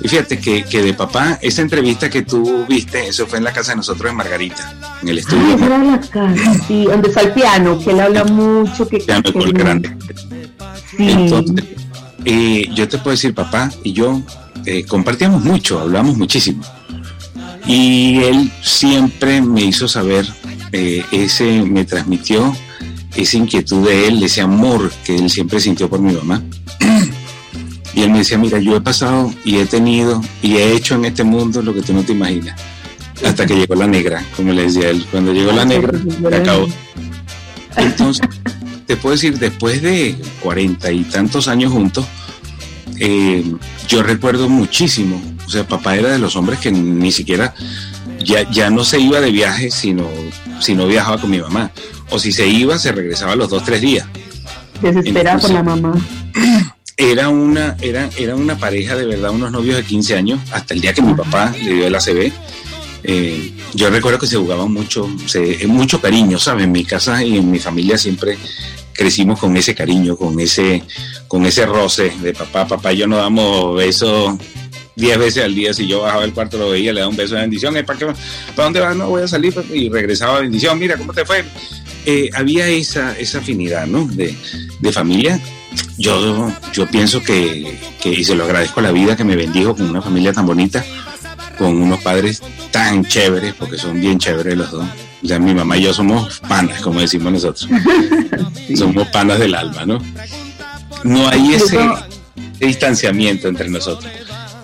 Y fíjate que, que de papá, esa entrevista que tú viste, eso fue en la casa de nosotros en Margarita, en el Ah, estudio. esa era la casa, sí, donde está el piano, que él habla mucho, que Piano que- Col grande. Sí, Entonces, eh, yo te puedo decir, papá y yo eh, compartíamos mucho, hablamos muchísimo. Y él siempre me hizo saber, eh, ese, me transmitió esa inquietud de él, ese amor que él siempre sintió por mi mamá. Y él me decía, mira, yo he pasado y he tenido y he hecho en este mundo lo que tú no te imaginas. Hasta que llegó la negra, como le decía él. Cuando llegó la negra, se acabó. Entonces, te puedo decir, después de cuarenta y tantos años juntos, eh, yo recuerdo muchísimo, o sea, papá era de los hombres que ni siquiera, ya, ya no se iba de viaje, sino, sino viajaba con mi mamá. O si se iba, se regresaba a los dos, tres días. desesperada por la mamá. Era una, era, era una pareja de verdad, unos novios de 15 años, hasta el día que mi papá le dio el ACB. Eh, yo recuerdo que se jugaban mucho, se, mucho cariño, ¿sabes? En mi casa y en mi familia siempre crecimos con ese cariño, con ese, con ese roce de papá. Papá yo nos damos besos 10 veces al día. Si yo bajaba el cuarto, lo veía, le daba un beso de bendición. "Eh, ¿Para, qué, ¿Para dónde vas? No, voy a salir. Y regresaba bendición. Mira, ¿cómo te fue? Eh, había esa, esa afinidad, ¿no? De, de familia yo, yo pienso que, que, y se lo agradezco a la vida que me bendijo con una familia tan bonita, con unos padres tan chéveres, porque son bien chéveres los dos. O sea, mi mamá y yo somos panas, como decimos nosotros. Somos panas del alma, ¿no? No hay ese distanciamiento entre nosotros.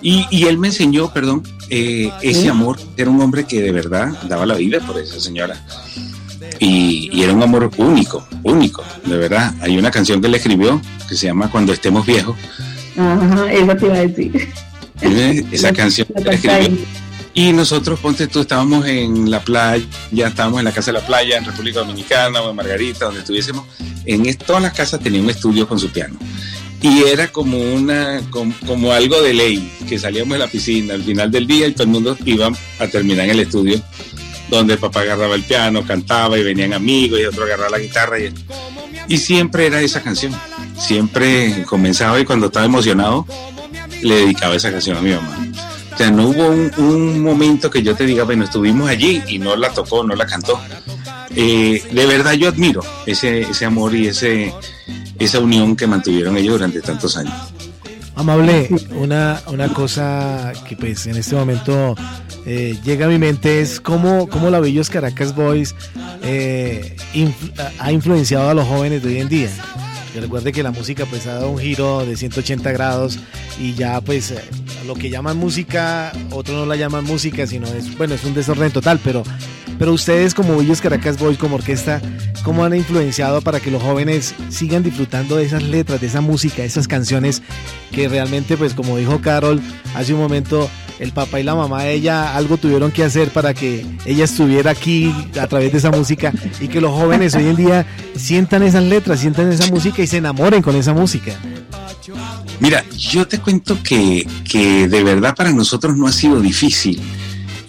Y, y él me enseñó, perdón, eh, ese amor. Era un hombre que de verdad daba la vida por esa señora. y, era un amor único, único, de verdad. Hay una canción que él escribió que se llama Cuando estemos viejos. Ajá, eso te iba a decir. Esa canción la escribió. Y nosotros, ponte tú, estábamos en la playa, ya estábamos en la casa de la playa, en República Dominicana o en Margarita, donde estuviésemos. En todas las casas tenía un estudio con su piano. Y era como una, como, algo de ley, que salíamos de la piscina al final del día y todo el mundo iba a terminar en el estudio donde el papá agarraba el piano, cantaba y venían amigos y otro agarraba la guitarra. Y, y siempre era esa canción. Siempre comenzaba y cuando estaba emocionado le dedicaba esa canción a mi mamá. O sea, no hubo un, momento que yo te diga, bueno, estuvimos allí y no la tocó, no la cantó. Eh, de verdad yo admiro ese, ese amor y ese, esa unión que mantuvieron ellos durante tantos años. Amable, una, una cosa que pues en este momento eh, llega a mi mente es cómo, cómo la Bellos Caracas Boys eh, ha influenciado a los jóvenes de hoy en día. Recuerde que la música pues ha dado un giro de 180 grados y ya pues eh, lo que llaman música, otros no la llaman música, sino es, bueno, es un desorden total, pero, pero ustedes como Bellos Caracas Boys, como orquesta, ¿cómo han influenciado para que los jóvenes sigan disfrutando de esas letras, de esa música, de esas canciones que realmente pues como dijo Carol hace un momento, el papá y la mamá de ella algo tuvieron que hacer para que ella estuviera aquí a través de esa música y que los jóvenes hoy en día sientan esas letras, sientan esa música y se enamoren con esa música. Mira, yo te cuento que, que de verdad para nosotros no ha sido difícil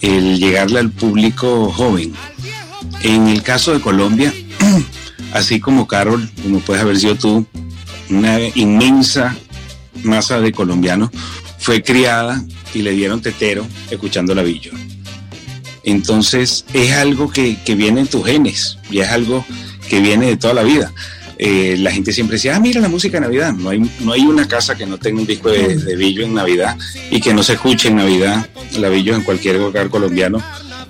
el llegarle al público joven. En el caso de Colombia, así como Carol, como puedes haber sido tú, una inmensa masa de colombianos fue criada y le dieron tetero escuchando la villa. Entonces es algo que, viene en tus genes y es algo que viene de toda la vida. Eh, la gente siempre decía, ah, mira la música de Navidad. No hay, no hay una casa que no tenga un disco de, de en Navidad y que no se escuche en Navidad la Billo en cualquier lugar colombiano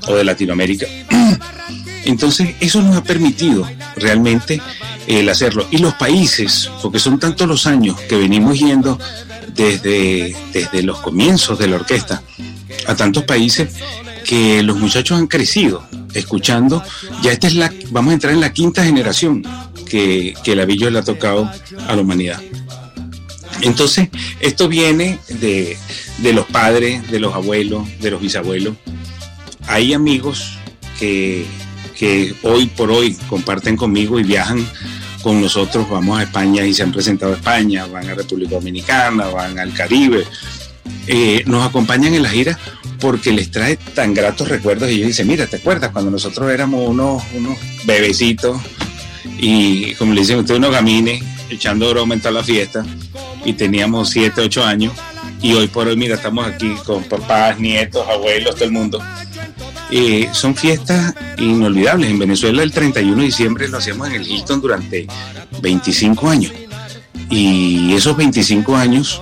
o de Latinoamérica. Entonces, eso nos ha permitido realmente el hacerlo. Y los países, porque son tantos los años que venimos yendo desde, desde los comienzos de la orquesta a tantos países que los muchachos han crecido escuchando. Ya esta es la, vamos a entrar en la quinta generación que, que la le ha tocado a la humanidad. Entonces, esto viene de, de, los padres, de los abuelos, de los bisabuelos. Hay amigos que, que hoy por hoy comparten conmigo y viajan con nosotros vamos a España y se han presentado a España, van a República Dominicana, van al Caribe. Eh, nos acompañan en la gira porque les trae tan gratos recuerdos y ellos dicen, mira, ¿te acuerdas cuando nosotros éramos unos, unos bebecitos y como le dicen ustedes, unos gamines echando broma en toda la fiesta y teníamos 7, 8 años y hoy por hoy, mira, estamos aquí con papás, nietos, abuelos, todo el mundo eh, son fiestas inolvidables. En Venezuela el 31 de diciembre lo hacíamos en el Hilton durante 25 años. Y esos 25 años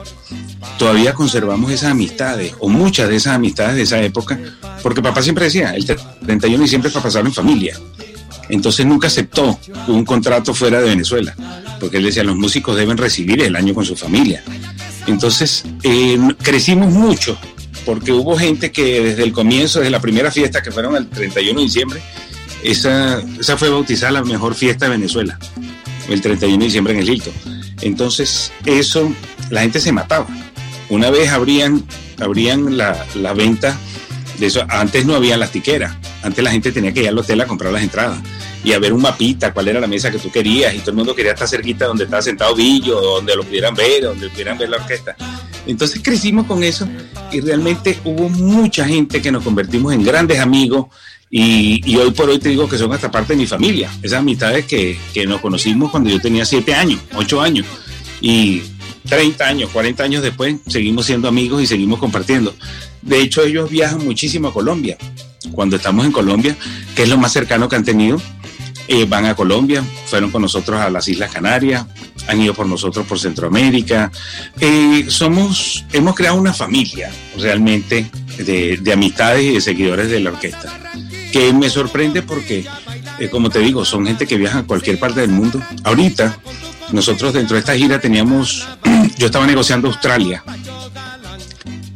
todavía conservamos esas amistades, o muchas de esas amistades de esa época, porque papá siempre decía, el 31 de diciembre es para pasarlo en familia. Entonces nunca aceptó un contrato fuera de Venezuela, porque él decía, los músicos deben recibir el año con su familia. Entonces eh, crecimos mucho porque hubo gente que desde el comienzo, desde la primera fiesta que fueron el 31 de diciembre, esa, esa fue bautizada la mejor fiesta de Venezuela, el 31 de diciembre en el Hilton. Entonces, eso, la gente se mataba. Una vez abrían, abrían la, la venta de eso, antes no había las tiqueras, antes la gente tenía que ir al hotel a comprar las entradas y a ver un mapita, cuál era la mesa que tú querías, y todo el mundo quería estar cerquita donde estaba sentado Villo, donde lo pudieran ver, donde pudieran ver la orquesta. Entonces crecimos con eso y realmente hubo mucha gente que nos convertimos en grandes amigos y, hoy por hoy te digo que son hasta parte de mi familia. Esas amistades que, que nos conocimos cuando yo tenía 7 años, 8 años y 30 años, 40 años después seguimos siendo amigos y seguimos compartiendo. De hecho ellos viajan muchísimo a Colombia. Cuando estamos en Colombia, que es lo más cercano que han tenido, eh, van a Colombia, fueron con nosotros a las Islas Canarias, han ido por nosotros por Centroamérica. Eh, somos, hemos creado una familia realmente de, amistades y de seguidores de la orquesta, que me sorprende porque, eh, como te digo, son gente que viaja a cualquier parte del mundo. Ahorita, nosotros dentro de esta gira teníamos, yo estaba negociando Australia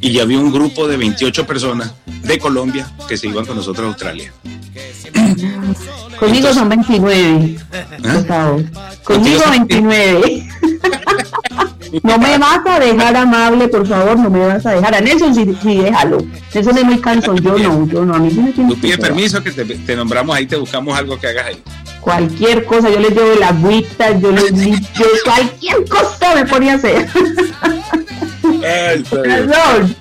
y ya había un grupo de 28 personas de Colombia que se iban con nosotros a Australia. Conmigo son 29. ¿Ah? Conmigo 29. no me vas a dejar amable, por favor, no me vas a dejar. A Nelson sí, sí déjalo. Nelson es muy cansón, yo no, yo no. A mí sí me Tú pides permiso que te, nombramos ahí, te buscamos algo que hagas ahí. Cualquier cosa, yo les llevo la agüita, yo les yo cualquier cosa me ponía a hacer. Perdón.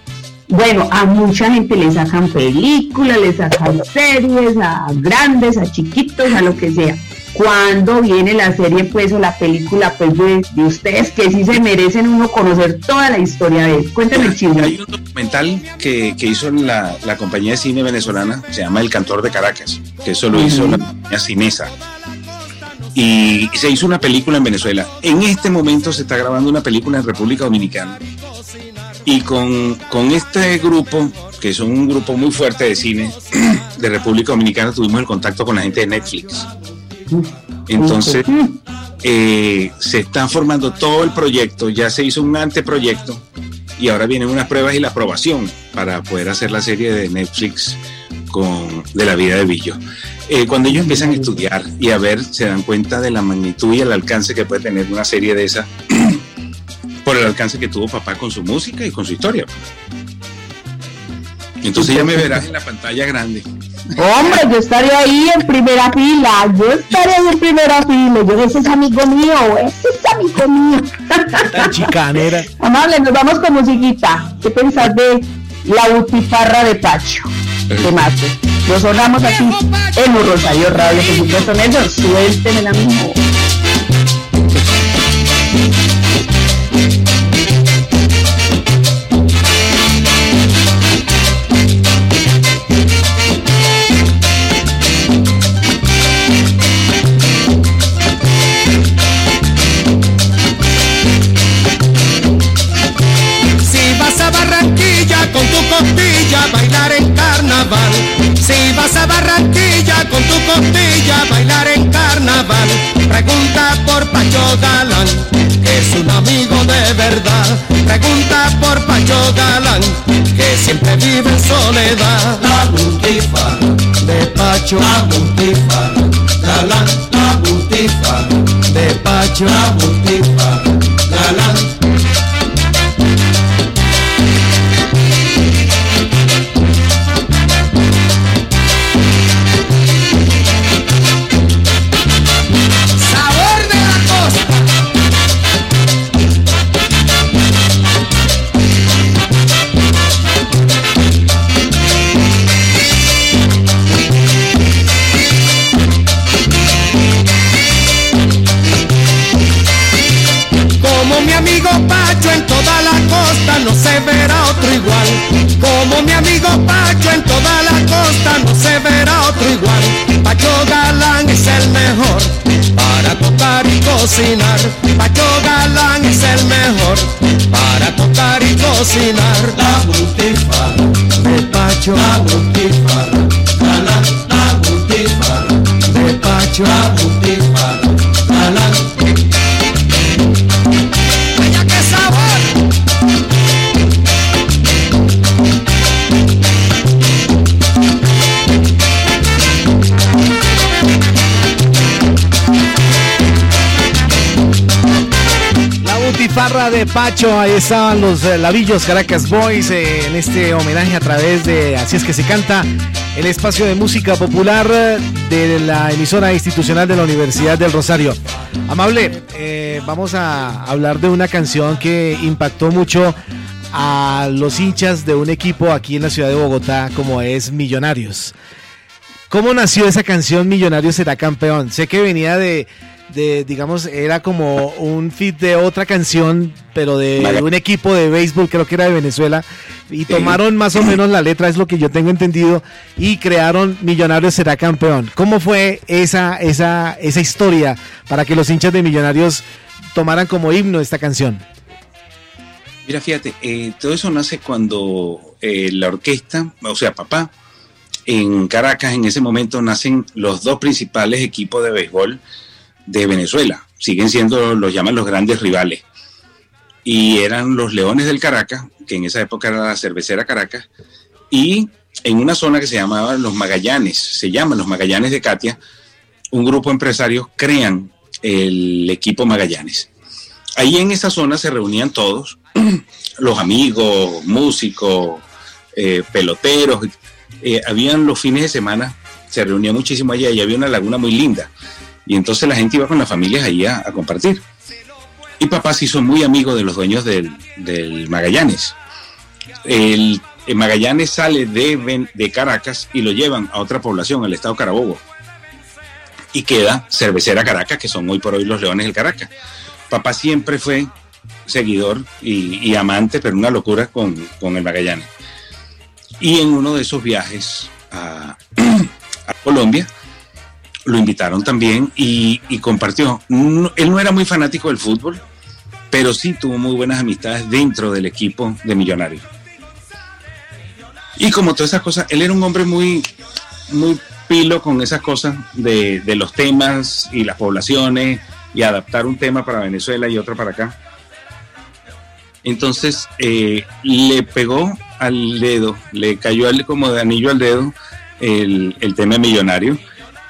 Bueno, a mucha gente le sacan películas, le sacan series, a grandes, a chiquitos, a lo que sea. Cuando viene la serie, pues, o la película, pues, de, ustedes, que sí se merecen uno conocer toda la historia de él. Cuéntame el chisme. Hay un documental que, hizo la, la, compañía de cine venezolana, se llama El Cantor de Caracas, que eso lo hizo la compañía Cinesa. Y se hizo una película en Venezuela. En este momento se está grabando una película en República Dominicana y con, este grupo, que son un grupo muy fuerte de cine de República Dominicana, tuvimos el contacto con la gente de Netflix. Entonces, eh, se está formando todo el proyecto, ya se hizo un anteproyecto y ahora vienen unas pruebas y la aprobación para poder hacer la serie de Netflix con, de la vida de Billo. Eh, cuando ellos empiezan a estudiar y a ver, se dan cuenta de la magnitud y el alcance que puede tener una serie de esa por el alcance que tuvo papá con su música y con su historia. Entonces ya me verás en la pantalla grande. Hombre, yo estaré ahí en primera fila, yo estaré ahí en primera fila, yo ese es amigo mío, ese es amigo mío. La chicanera. Amable, nos vamos con musiquita. ¿Qué pensás de la butifarra de Pacho? ¿Qué más? Nos sonamos aquí en un Rosario Radio, por supuesto, Nelson, suélteme la misma. Siempre vive en soledad. La butifarra de Pacho, la butifarra, Galán, la butifarra de Pacho, la butifarra, Ahí estaban los eh, Lavillos Caracas Boys eh, en este homenaje a través de Así es que se canta, el espacio de música popular de la emisora institucional de la Universidad del Rosario. Amable, eh, vamos a hablar de una canción que impactó mucho a los hinchas de un equipo aquí en la ciudad de Bogotá como es Millonarios. ¿Cómo nació esa canción Millonarios será campeón? Sé que venía de de, digamos, era como un fit de otra canción, pero de un equipo de béisbol, creo que era de Venezuela, y tomaron más o menos la letra, es lo que yo tengo entendido, y crearon Millonarios será campeón. ¿Cómo fue esa, esa, esa historia para que los hinchas de Millonarios tomaran como himno esta canción? Mira, fíjate, eh, todo eso nace cuando eh, la orquesta, o sea, papá, en Caracas en ese momento nacen los dos principales equipos de béisbol de Venezuela. Siguen siendo, los llaman los grandes rivales. Y eran los Leones del Caracas, que en esa época era la cervecera Caracas, y en una zona que se llamaba Los Magallanes, se llaman Los Magallanes de Katia, un grupo de empresarios crean el equipo Magallanes. Ahí en esa zona se reunían todos, los amigos, músicos, eh, peloteros, eh, habían los fines de semana, se reunía muchísimo allá y había una laguna muy linda. Y entonces la gente iba con las familias ahí a, compartir. Y papá se hizo muy amigo de los dueños del, Magallanes. El, Magallanes sale de, de Caracas y lo llevan a otra población, al estado Carabobo. Y queda Cervecera Caracas, que son hoy por hoy los Leones del Caracas. Papá siempre fue seguidor y, amante, pero una locura con, con el Magallanes. Y en uno de esos viajes a, Colombia, lo invitaron también y, compartió. él no era muy fanático del fútbol, pero sí tuvo muy buenas amistades dentro del equipo de Millonarios. Y como todas esas cosas, él era un hombre muy, muy pilo con esas cosas de, los temas y las poblaciones y adaptar un tema para Venezuela y otro para acá. Entonces eh, le pegó al dedo, le cayó como de anillo al dedo el, tema millonario.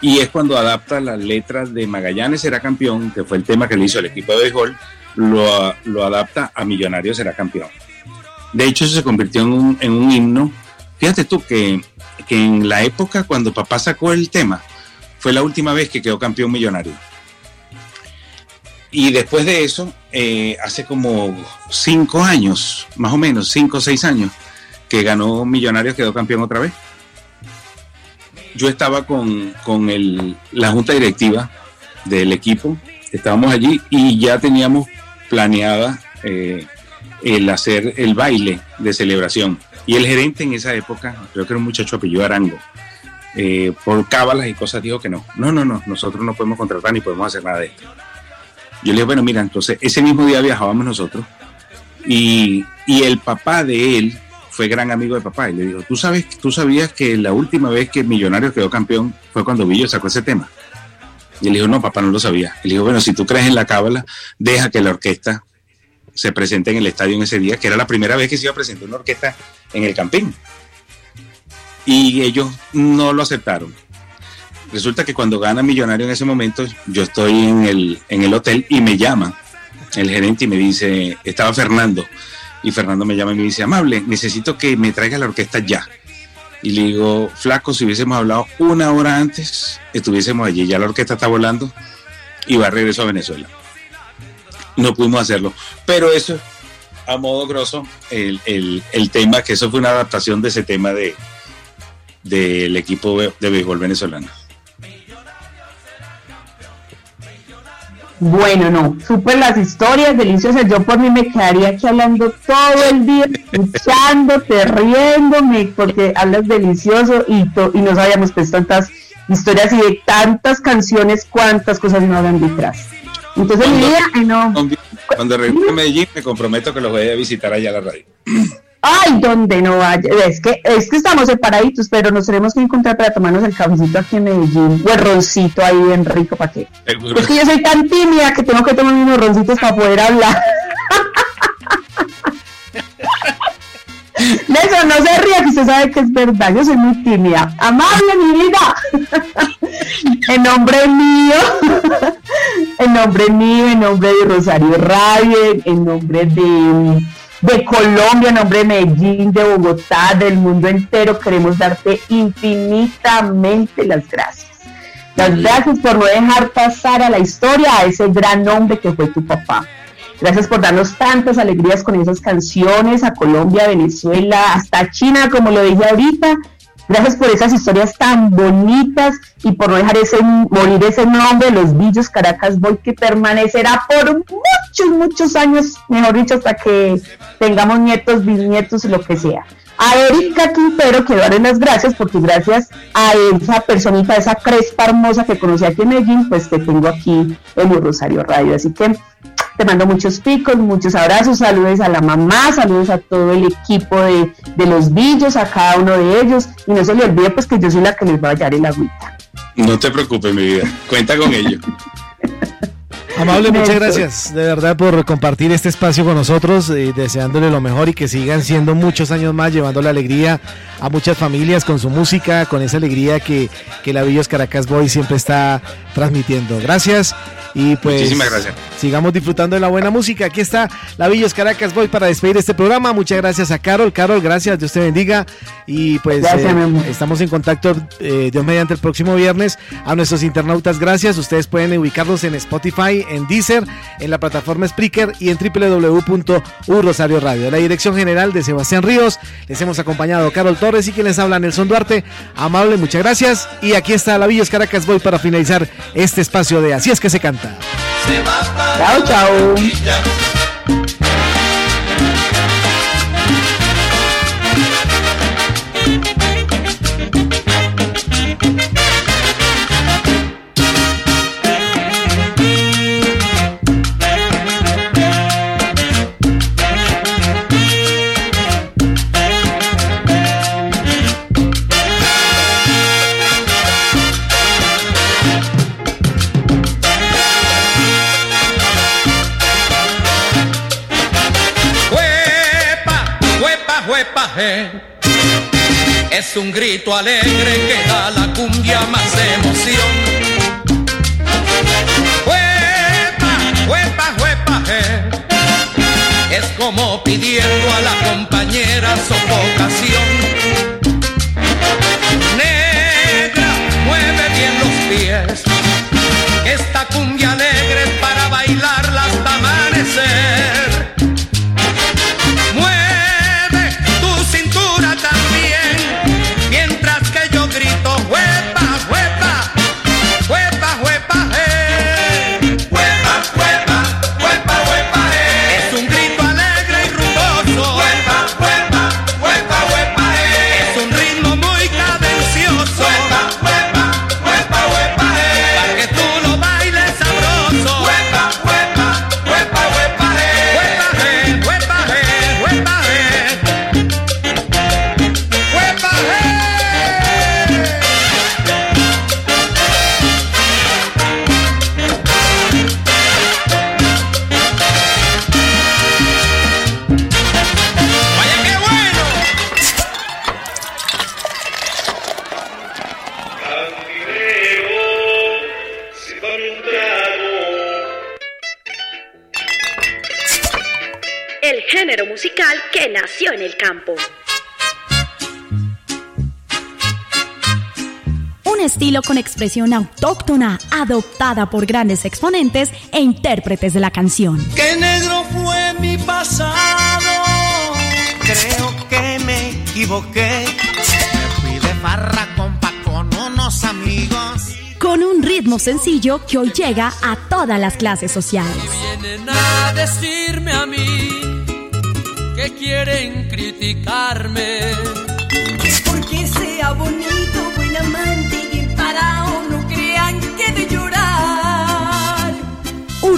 Y es cuando adapta las letras de Magallanes será campeón, que fue el tema que le hizo el equipo de béisbol, lo, lo adapta a Millonario será campeón. De hecho, eso se convirtió en un, en un himno. Fíjate tú que, que en la época cuando papá sacó el tema, fue la última vez que quedó campeón millonario. Y después de eso, eh, hace como cinco años, más o menos, cinco o seis años, que ganó Millonarios, quedó campeón otra vez. Yo estaba con, la junta directiva del equipo, estábamos allí y ya teníamos planeada eh, el hacer el baile de celebración. Y el gerente en esa época, creo que era un muchacho apellido Arango, eh, por cábalas y cosas dijo que no, no, no, no, nosotros no podemos contratar ni podemos hacer nada de esto. Yo le dije, bueno, mira, entonces ese mismo día viajábamos nosotros y, el papá de él fue gran amigo de papá y le dijo, ¿tú, sabes, tú sabías que la última vez que Millonarios quedó campeón fue cuando Villo sacó ese tema. Y él dijo, no, papá no lo sabía. Y le dijo, bueno, si tú crees en la cábala, deja que la orquesta se presente en el estadio en ese día, que era la primera vez que se iba a presentar una orquesta en el campín. Y ellos no lo aceptaron resulta que cuando gana Millonario en ese momento, yo estoy en el, en el hotel y me llama el gerente y me dice, estaba Fernando, y Fernando me llama y me dice, amable, necesito que me traiga la orquesta ya. Y le digo, flaco, si hubiésemos hablado una hora antes, estuviésemos allí, ya la orquesta está volando y va a regreso a Venezuela. No pudimos hacerlo, pero eso, a modo grosso, el, el tema, que eso fue una adaptación de ese tema de del equipo de béisbol venezolano. Bueno, no, súper las historias deliciosas. Yo por mí me quedaría aquí hablando todo el día, escuchándote, riéndome, porque hablas delicioso y, y no sabíamos pues tantas historias y de tantas canciones, cuántas cosas no hablan detrás. Entonces, mi vida, no. Cuando regrese a Medellín, me comprometo que los voy a visitar allá a la radio. Ay, donde no vaya. Es que, es que estamos separaditos, pero nos tenemos que encontrar para tomarnos el cafecito aquí en Medellín. O el roncito ahí bien rico, ¿para qué? Es que yo soy tan tímida que tengo que tomar unos roncitos para poder hablar. Eso no se ría, que usted sabe que es verdad. Yo soy muy tímida. Amable, mi vida. en nombre mío, en nombre mío, en nombre de Rosario Radio, en nombre de de Colombia, en nombre de Medellín, de Bogotá, del mundo entero, queremos darte infinitamente las gracias. Las gracias por no dejar pasar a la historia a ese gran hombre que fue tu papá. Gracias por darnos tantas alegrías con esas canciones a Colombia, Venezuela, hasta China, como lo dije ahorita. Gracias por esas historias tan bonitas y por no dejar ese, morir ese nombre, Los Villos Caracas Boy, que permanecerá por muchos, muchos años, mejor dicho, hasta que tengamos nietos, bisnietos, lo que sea. A Erika Quintero quiero darle las gracias porque gracias a esa personita, esa crespa hermosa que conocí aquí en Medellín, pues te tengo aquí en el Rosario Radio. Así que te mando muchos picos, muchos abrazos, saludos a la mamá, saludos a todo el equipo de, los villos, a cada uno de ellos. Y no se le olvide pues que yo soy la que les va a hallar el agüita. No te preocupes, mi vida. Cuenta con ello. Amable, muchas gracias de verdad por compartir este espacio con nosotros, eh, deseándole lo mejor y que sigan siendo muchos años más llevando la alegría a muchas familias con su música, con esa alegría que, que la Villos Caracas Boy siempre está transmitiendo. Gracias. Y pues Muchísimas gracias. sigamos disfrutando de la buena música. Aquí está la Villos Caracas Boy para despedir este programa. Muchas gracias a Carol. Carol, gracias. Dios te bendiga. Y pues Gracias, eh, estamos en contacto, eh, Dios mediante el próximo viernes. A nuestros internautas, gracias. Ustedes pueden ubicarlos en Spotify, en Deezer, en la plataforma Spreaker y en www.urrosario Radio. La dirección general de Sebastián Ríos. Les hemos acompañado Carol Torres y quien les habla Nelson Duarte. Amable, muchas gracias. Y aquí está la Villos Caracas Boy para finalizar este espacio de Así es que se canta. Se va para Chao, chao. Es un grito alegre que da la cumbia más emoción. Huepa, huepa, huepa, je. Es como pidiendo a la compañera sofocación. Negra, mueve bien los pies. Esta cumbia estilo con expresión autóctona, adoptada por grandes exponentes e intérpretes de la canción. que negro fue mi pasado. Creo que me equivoqué. Me fui de farra compa con unos amigos. Con un ritmo sencillo que hoy llega a todas las clases sociales. Vienen a decirme a mí que quieren criticarme.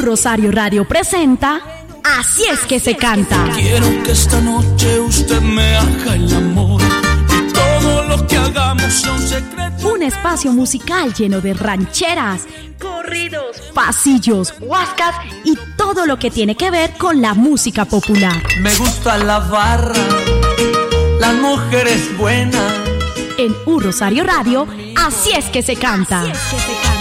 Rosario Radio presenta Así es que se canta. Quiero que esta noche usted me haga el amor. Y todo lo que hagamos sea un secreto. Un espacio musical lleno de rancheras, Corridos, pasillos, huascas y todo lo que tiene que ver con la música popular. Me gusta la barra. Las mujeres buenas. En Un Rosario Radio, Así es que se canta. Así es que se canta.